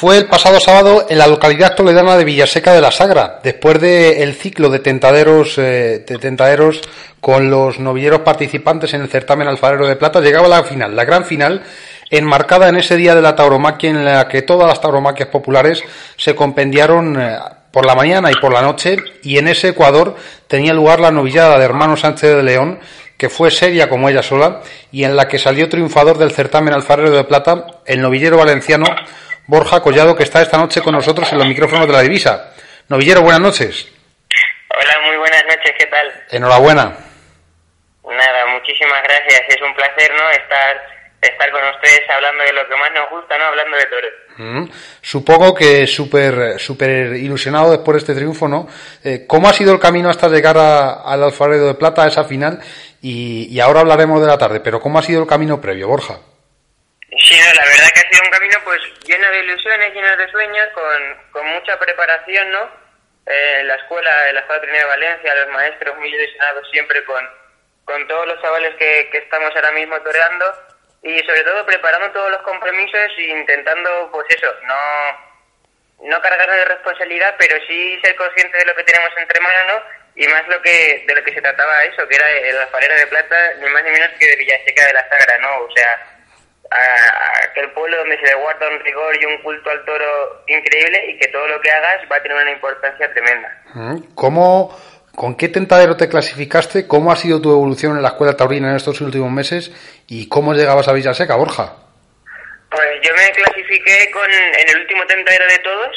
Fue el pasado sábado en la localidad toledana de Villaseca de la Sagra, después del ciclo de tentaderos, eh, de tentaderos con los novilleros participantes en el certamen alfarero de plata, llegaba la final, la gran final, enmarcada en ese día de la tauromaquia en la que todas las tauromaquias populares se compendiaron eh, por la mañana y por la noche, y en ese Ecuador tenía lugar la novillada de hermano Sánchez de León, que fue seria como ella sola, y en la que salió triunfador del certamen alfarero de plata el novillero valenciano Borja Collado, que está esta noche con nosotros en los micrófonos de la divisa. Novillero, buenas noches. Hola, muy buenas noches, ¿qué tal? Enhorabuena. Nada, muchísimas gracias. Es un placer, ¿no? Estar, estar con ustedes hablando de lo que más nos gusta, ¿no? Hablando de toros. Mm. Supongo que súper super ilusionado después de este triunfo, ¿no? Eh, ¿Cómo ha sido el camino hasta llegar a- al Alfarero de Plata, a esa final? Y, y ahora hablaremos de la tarde, pero ¿cómo ha sido el camino previo, Borja? Sí, no, la verdad que ha sido un camino pues lleno de ilusiones, lleno de sueños, con, con mucha preparación, ¿no? Eh, la escuela, la Escuela Trinidad de Valencia, los maestros muy ilusionados siempre con, con todos los chavales que, que estamos ahora mismo toreando y sobre todo preparando todos los compromisos e intentando, pues eso, no, no cargarnos de responsabilidad, pero sí ser conscientes de lo que tenemos entre manos, ¿no? Y más lo que, de lo que se trataba eso, que era el alfarero de plata, ni más ni menos que de Villaseca de la Sagra, ¿no? O sea, a, a aquel pueblo donde se le guarda un rigor y un culto al toro increíble y que todo lo que hagas va a tener una importancia tremenda. ¿Cómo, ¿Con qué tentadero te clasificaste? ¿Cómo ha sido tu evolución en la escuela taurina en estos últimos meses? ¿Y cómo llegabas a Villaseca, Borja? Pues yo me clasifiqué con, en el último tentadero de todos,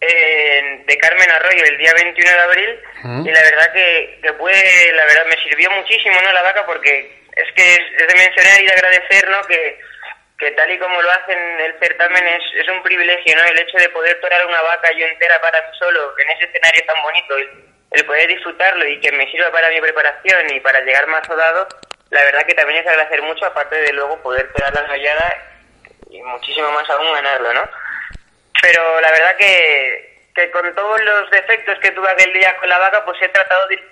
en- de Carmen Arroyo, el día 21 de abril, Mm. y la verdad que, que fue, la verdad, me sirvió muchísimo, ¿no? La vaca, porque es que es, de mencionar y de agradecer, ¿no? Que, que tal y como lo hacen el certamen es, es un privilegio, ¿no? El hecho de poder torar una vaca yo entera para mí solo, en ese escenario tan bonito, el, el poder disfrutarlo y que me sirva para mi preparación y para llegar más rodado, la verdad que también es agradecer mucho, aparte de luego poder torar la enrollada y muchísimo más aún ganarlo, ¿no? Pero la verdad que, que con todos los defectos que tuve aquel día con la vaca, pues he tratado de ir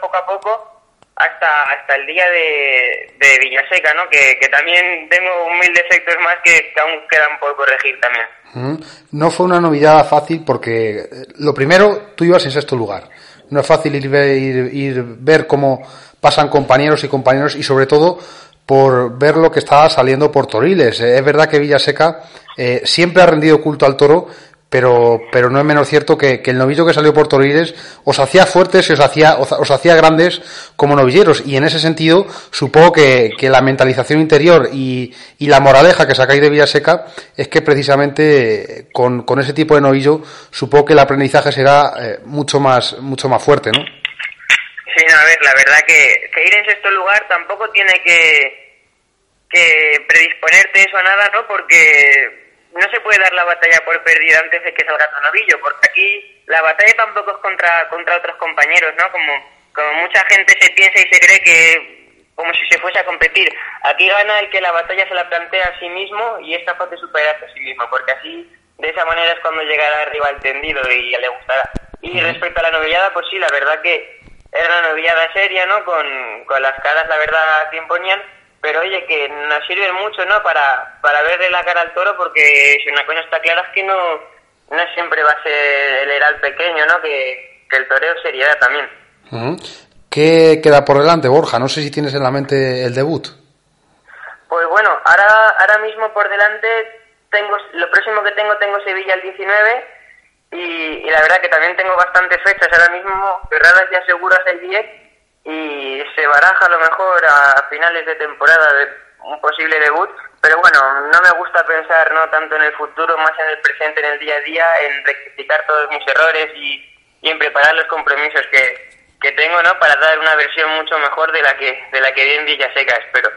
poco a poco hasta hasta el día de, de Villaseca, ¿no? Que, que también tengo mil defectos más que, aún quedan por corregir también. No fue una novillada fácil porque, eh, lo primero, tú ibas en sexto lugar. No es fácil ir, ir- ir ver cómo pasan compañeros y compañeros y sobre todo por ver lo que estaba saliendo por Toriles. Eh, Es verdad que Villaseca eh, siempre ha rendido culto al toro, pero, pero no es menos cierto que, que el novillo que salió por Toriles os hacía fuertes y os hacía, os, os hacía grandes como novilleros. Y en ese sentido, supongo que, que la mentalización interior y, y la moraleja que sacáis de Villaseca es que precisamente eh, con, con ese tipo de novillo, supongo que el aprendizaje será eh, mucho más, mucho más fuerte, ¿no? Sí, no, a ver, la verdad que, que ir en sexto lugar tampoco tiene que, que predisponerte eso a nada, ¿no? Porque no se puede dar la batalla por perdida antes de que salga tu novillo, porque aquí la batalla tampoco es contra, contra otros compañeros, ¿no? Como, como mucha gente se piensa y se cree que como si se fuese a competir. Aquí gana el que la batalla se la plantea a sí mismo y es capaz de superarse a sí mismo, porque así, de esa manera es cuando llegará arriba al tendido y ya le gustará. Y respecto a la novillada, pues sí, la verdad que era una novillada seria, ¿no? Con, con las caras, la verdad, que imponían, pero oye, que nos sirven mucho, ¿no? Para, para verle la cara al toro, porque si una cosa está clara es que no, no siempre va a ser el heral pequeño, ¿no? Que, que el toreo seriedad también. ¿Qué queda por delante, Borja? No sé si tienes en la mente el debut. Pues bueno, ahora, ahora mismo por delante tengo lo próximo que tengo tengo Sevilla el 19 y, y la verdad que también tengo bastantes fechas ahora mismo cerradas ya seguras el 10 y se baraja a lo mejor a finales de temporada de un posible debut, pero bueno, no me gusta pensar no tanto en el futuro, más en el presente, en el día a día, en rectificar todos mis errores y, y en preparar los compromisos que, que tengo, ¿no? Para dar una versión mucho mejor de la que de la que vi en Villaseca, espero.